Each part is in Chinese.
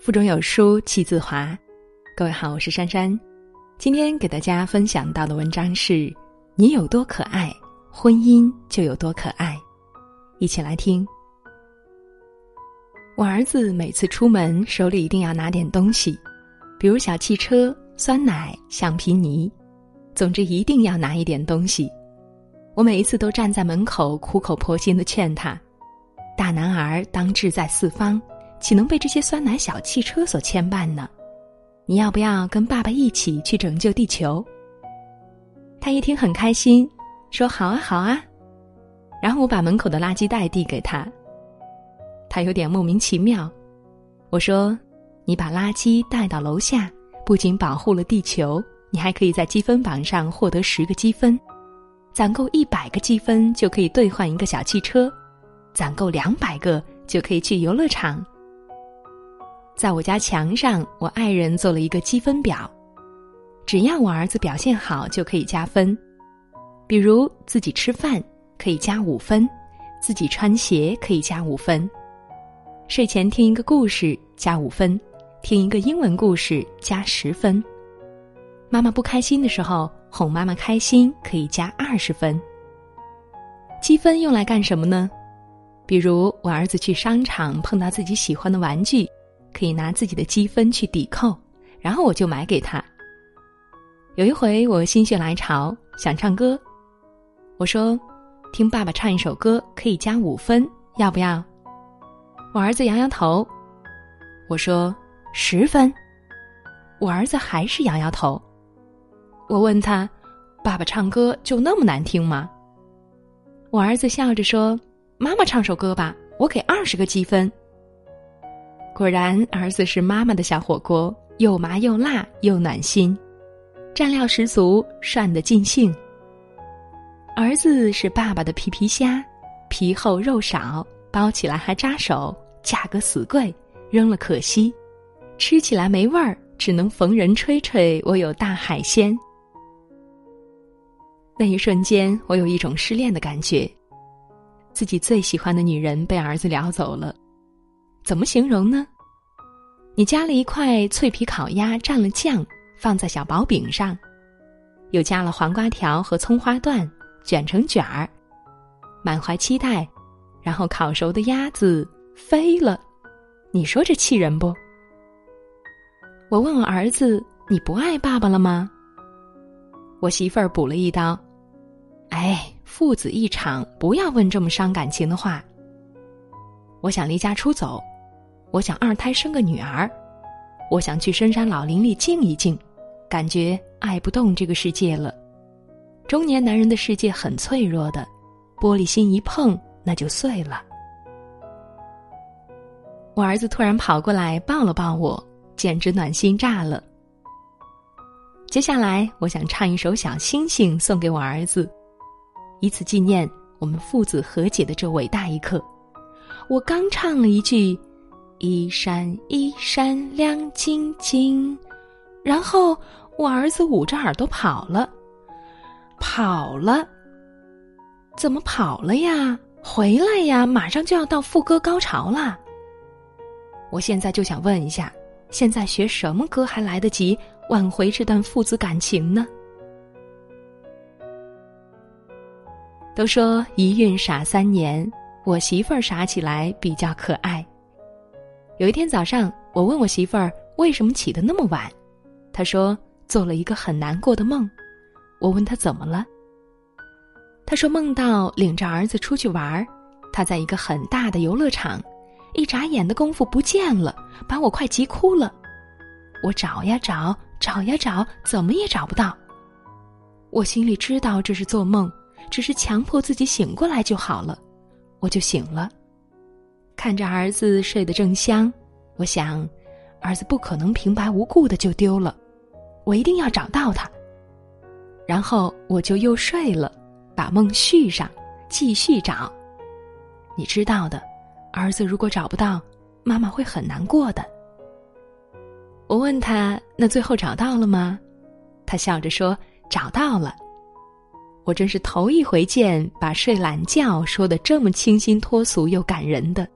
腹中有书气自华。各位好，我是珊珊。今天给大家分享到的文章是：你有多可爱，婚姻就有多可爱。一起来听。我儿子每次出门手里一定要拿点东西，比如小汽车、酸奶、橡皮泥，总之一定要拿一点东西。我每一次都站在门口苦口婆心的劝他：“大男儿当志在四方。”岂能被这些酸奶小汽车所牵绊呢？你要不要跟爸爸一起去拯救地球？他一听很开心，说：“好啊，好啊。”然后我把门口的垃圾袋递给他，他有点莫名其妙。我说：“你把垃圾带到楼下，不仅保护了地球，你还可以在积分榜上获得十个积分，攒够一百个积分就可以兑换一个小汽车，攒够两百个就可以去游乐场。”在我家墙上，我爱人做了一个积分表，只要我儿子表现好就可以加分。比如自己吃饭可以加五分，自己穿鞋可以加五分，睡前听一个故事加五分，听一个英文故事加十分。妈妈不开心的时候，哄妈妈开心可以加二十分。积分用来干什么呢？比如我儿子去商场碰到自己喜欢的玩具。可以拿自己的积分去抵扣，然后我就买给他。有一回我心血来潮想唱歌，我说：“听爸爸唱一首歌可以加五分，要不要？”我儿子摇摇头。我说：“十分。”我儿子还是摇摇头。我问他：“爸爸唱歌就那么难听吗？”我儿子笑着说：“妈妈唱首歌吧，我给二十个积分。”果然，儿子是妈妈的小火锅，又麻又辣又暖心，蘸料十足，涮得尽兴。儿子是爸爸的皮皮虾，皮厚肉少，包起来还扎手，价格死贵，扔了可惜，吃起来没味儿，只能逢人吹吹我有大海鲜。那一瞬间，我有一种失恋的感觉，自己最喜欢的女人被儿子撩走了。怎么形容呢？你加了一块脆皮烤鸭，蘸了酱，放在小薄饼上，又加了黄瓜条和葱花段，卷成卷儿，满怀期待，然后烤熟的鸭子飞了，你说这气人不？我问我儿子：“你不爱爸爸了吗？”我媳妇儿补了一刀：“哎，父子一场，不要问这么伤感情的话。”我想离家出走。我想二胎生个女儿，我想去深山老林里静一静，感觉爱不动这个世界了。中年男人的世界很脆弱的，玻璃心一碰那就碎了。我儿子突然跑过来抱了抱我，简直暖心炸了。接下来，我想唱一首《小星星》送给我儿子，以此纪念我们父子和解的这伟大一刻。我刚唱了一句。一闪一闪亮晶晶，然后我儿子捂着耳朵跑了，跑了，怎么跑了呀？回来呀！马上就要到副歌高潮了。我现在就想问一下，现在学什么歌还来得及挽回这段父子感情呢？都说一孕傻三年，我媳妇儿傻起来比较可爱。有一天早上，我问我媳妇儿为什么起得那么晚，她说做了一个很难过的梦。我问她怎么了，她说梦到领着儿子出去玩儿，他在一个很大的游乐场，一眨眼的功夫不见了，把我快急哭了。我找呀找，找呀找，怎么也找不到。我心里知道这是做梦，只是强迫自己醒过来就好了，我就醒了。看着儿子睡得正香，我想，儿子不可能平白无故的就丢了，我一定要找到他。然后我就又睡了，把梦续上，继续找。你知道的，儿子如果找不到，妈妈会很难过的。我问他：“那最后找到了吗？”他笑着说：“找到了。”我真是头一回见把睡懒觉说的这么清新脱俗又感人的。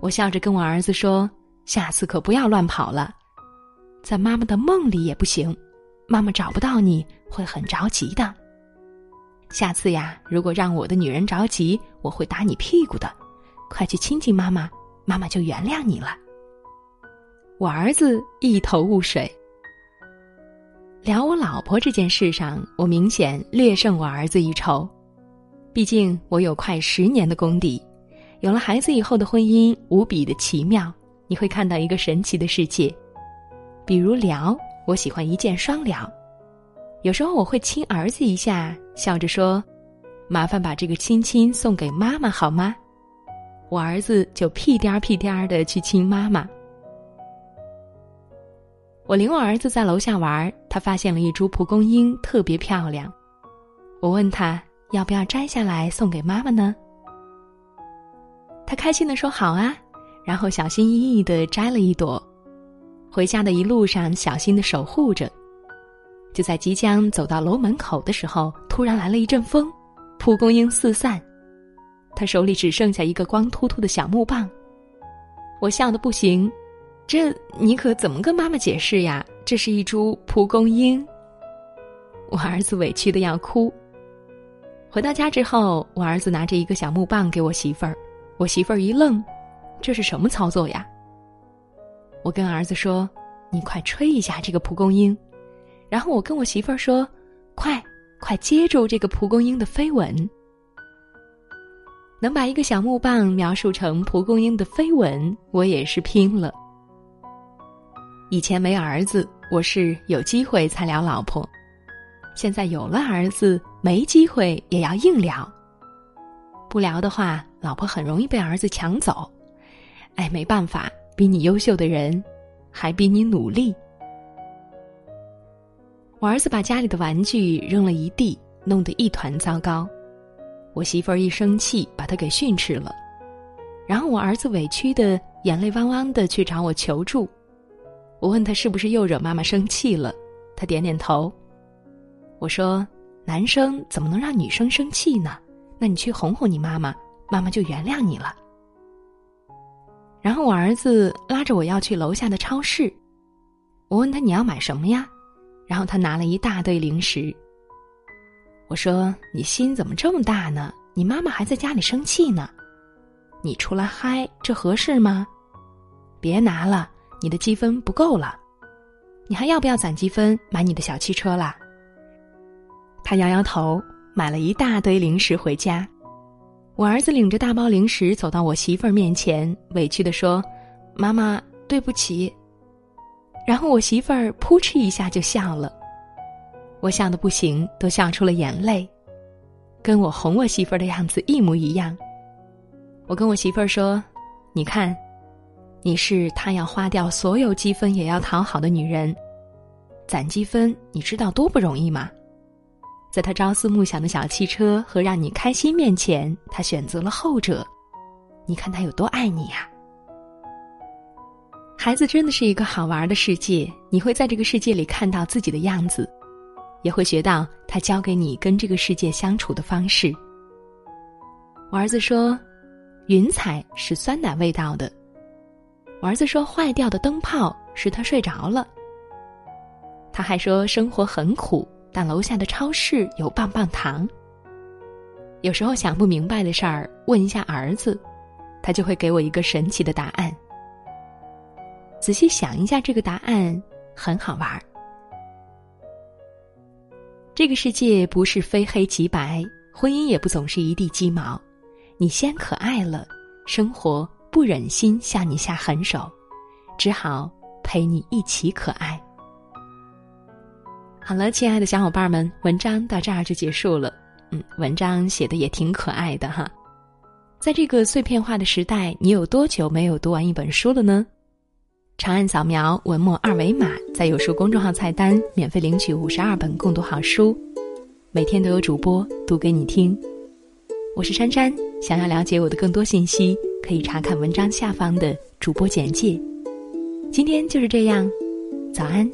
我笑着跟我儿子说：“下次可不要乱跑了，在妈妈的梦里也不行，妈妈找不到你会很着急的。下次呀，如果让我的女人着急，我会打你屁股的。快去亲亲妈妈，妈妈就原谅你了。我儿子一头雾水。聊我老婆这件事上，我明显略胜我儿子一筹。毕竟我有快十年的功底，有了孩子以后的婚姻无比的奇妙，你会看到一个神奇的世界。比如聊，我喜欢一箭双聊。有时候我会亲儿子一下，笑着说：“麻烦把这个亲亲送给妈妈好吗？”我儿子就屁颠儿屁颠儿的去亲妈妈。我领我儿子在楼下玩，他发现了一株蒲公英，特别漂亮。我问他要不要摘下来送给妈妈呢？他开心的说好啊，然后小心翼翼的摘了一朵，回家的一路上小心的守护着。就在即将走到楼门口的时候，突然来了一阵风，蒲公英四散，他手里只剩下一个光秃秃的小木棒。我笑得不行。这你可怎么跟妈妈解释呀？这是一株蒲公英。我儿子委屈的要哭。回到家之后，我儿子拿着一个小木棒给我媳妇儿，我媳妇儿一愣，这是什么操作呀？我跟儿子说：“你快吹一下这个蒲公英。”然后我跟我媳妇儿说：“快快接住这个蒲公英的飞吻。”能把一个小木棒描述成蒲公英的飞吻，我也是拼了。以前没儿子，我是有机会才聊老婆；现在有了儿子，没机会也要硬聊。不聊的话，老婆很容易被儿子抢走。哎，没办法，比你优秀的人，还比你努力。我儿子把家里的玩具扔了一地，弄得一团糟糕。我媳妇儿一生气，把他给训斥了。然后我儿子委屈的眼泪汪汪的去找我求助。我问他是不是又惹妈妈生气了，他点点头。我说：“男生怎么能让女生生气呢？那你去哄哄你妈妈，妈妈就原谅你了。”然后我儿子拉着我要去楼下的超市，我问他你要买什么呀？然后他拿了一大堆零食。我说：“你心怎么这么大呢？你妈妈还在家里生气呢，你出来嗨，这合适吗？别拿了。”你的积分不够了，你还要不要攒积分买你的小汽车啦？他摇摇头，买了一大堆零食回家。我儿子领着大包零食走到我媳妇儿面前，委屈的说：“妈妈，对不起。”然后我媳妇儿扑哧一下就笑了，我笑得不行，都笑出了眼泪，跟我哄我媳妇儿的样子一模一样。我跟我媳妇儿说：“你看。”你是他要花掉所有积分也要讨好的女人，攒积分你知道多不容易吗？在他朝思暮想的小汽车和让你开心面前，他选择了后者。你看他有多爱你呀！孩子真的是一个好玩的世界，你会在这个世界里看到自己的样子，也会学到他教给你跟这个世界相处的方式。我儿子说：“云彩是酸奶味道的。”我儿子说：“坏掉的灯泡是他睡着了。”他还说：“生活很苦，但楼下的超市有棒棒糖。”有时候想不明白的事儿，问一下儿子，他就会给我一个神奇的答案。仔细想一下，这个答案很好玩儿。这个世界不是非黑即白，婚姻也不总是一地鸡毛。你先可爱了，生活。不忍心向你下狠手，只好陪你一起可爱。好了，亲爱的小伙伴们，文章到这儿就结束了。嗯，文章写的也挺可爱的哈。在这个碎片化的时代，你有多久没有读完一本书了呢？长按扫描文末二维码，在有书公众号菜单免费领取五十二本共读好书，每天都有主播读给你听。我是珊珊，想要了解我的更多信息。可以查看文章下方的主播简介。今天就是这样，早安。